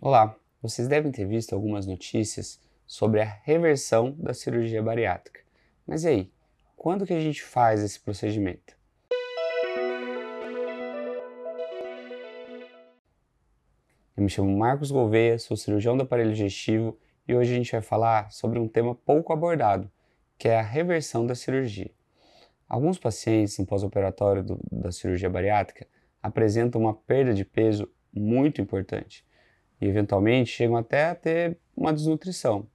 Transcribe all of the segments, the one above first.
Olá, vocês devem ter visto algumas notícias sobre a reversão da cirurgia bariátrica. Mas e aí, quando que a gente faz esse procedimento? Eu me chamo Marcos Gouveia, sou cirurgião do aparelho digestivo e hoje a gente vai falar sobre um tema pouco abordado, que é a reversão da cirurgia. Alguns pacientes no pós-operatório da cirurgia bariátrica apresentam uma perda de peso muito importante e eventualmente chegam até a ter uma desnutrição.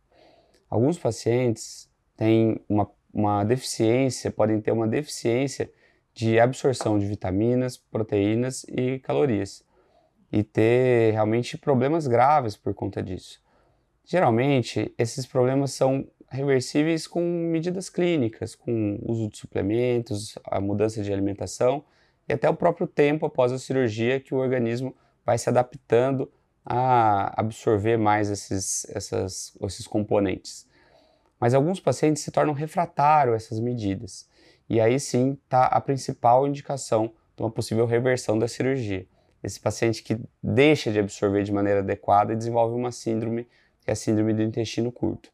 Alguns pacientes têm uma, uma deficiência, podem ter uma deficiência de absorção de vitaminas, proteínas e calorias e ter realmente problemas graves por conta disso. Geralmente, esses problemas são reversíveis com medidas clínicas, com uso de suplementos, a mudança de alimentação e até o próprio tempo após a cirurgia que o organismo vai se adaptando a absorver mais esses, essas, esses componentes. Mas alguns pacientes se tornam refratários a essas medidas. E aí sim está a principal indicação de uma possível reversão da cirurgia. Esse paciente que deixa de absorver de maneira adequada e desenvolve uma síndrome, que é a síndrome do intestino curto.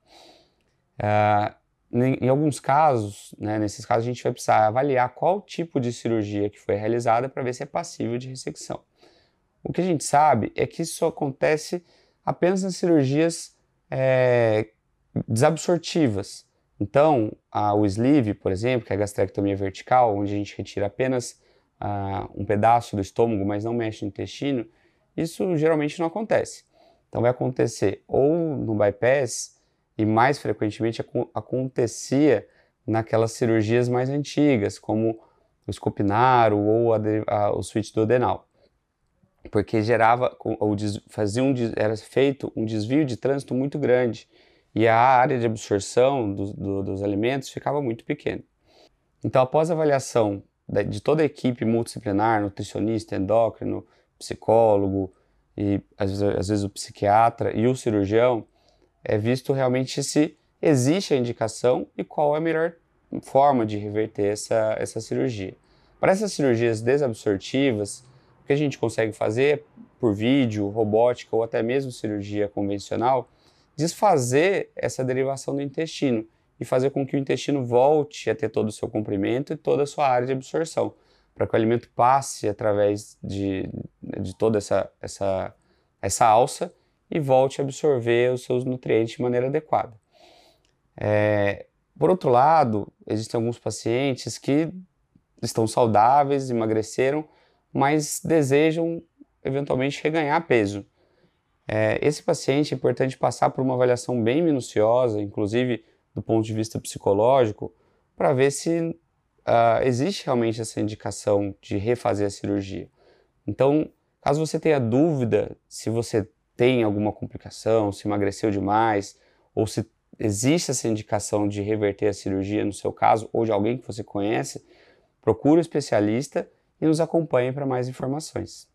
Uh, em, alguns casos, né, nesses casos, a gente vai precisar avaliar qual tipo de cirurgia que foi realizada para ver se é passível de ressecção. O que a gente sabe é que isso acontece apenas nas cirurgias é, desabsortivas. Então, a, o sleeve, por exemplo, que é a gastrectomia vertical, onde a gente retira apenas uh, um pedaço do estômago, mas não mexe no intestino, isso geralmente não acontece. Então, vai acontecer ou no bypass, e mais frequentemente acontecia naquelas cirurgias mais antigas, como o escopinaro ou a, a, o switch do adenal porque gerava ou fazia um, era feito um desvio de trânsito muito grande e a área de absorção do, do, dos alimentos ficava muito pequena. Então, após a avaliação de toda a equipe multidisciplinar, nutricionista, endócrino, psicólogo e às vezes, às vezes o psiquiatra e o cirurgião, é visto realmente se existe a indicação e qual é a melhor forma de reverter essa, essa cirurgia. Para essas cirurgias desabsortivas, que a gente consegue fazer por vídeo, robótica ou até mesmo cirurgia convencional, desfazer essa derivação do intestino e fazer com que o intestino volte a ter todo o seu comprimento e toda a sua área de absorção, para que o alimento passe através de, de toda essa, essa, essa alça e volte a absorver os seus nutrientes de maneira adequada. É, por outro lado, existem alguns pacientes que estão saudáveis, emagreceram, mas desejam eventualmente reganhar peso. É, esse paciente é importante passar por uma avaliação bem minuciosa, inclusive do ponto de vista psicológico, para ver se uh, existe realmente essa indicação de refazer a cirurgia. Então, caso você tenha dúvida se você tem alguma complicação, se emagreceu demais, ou se existe essa indicação de reverter a cirurgia no seu caso, ou de alguém que você conhece, procure um especialista e nos acompanhe para mais informações.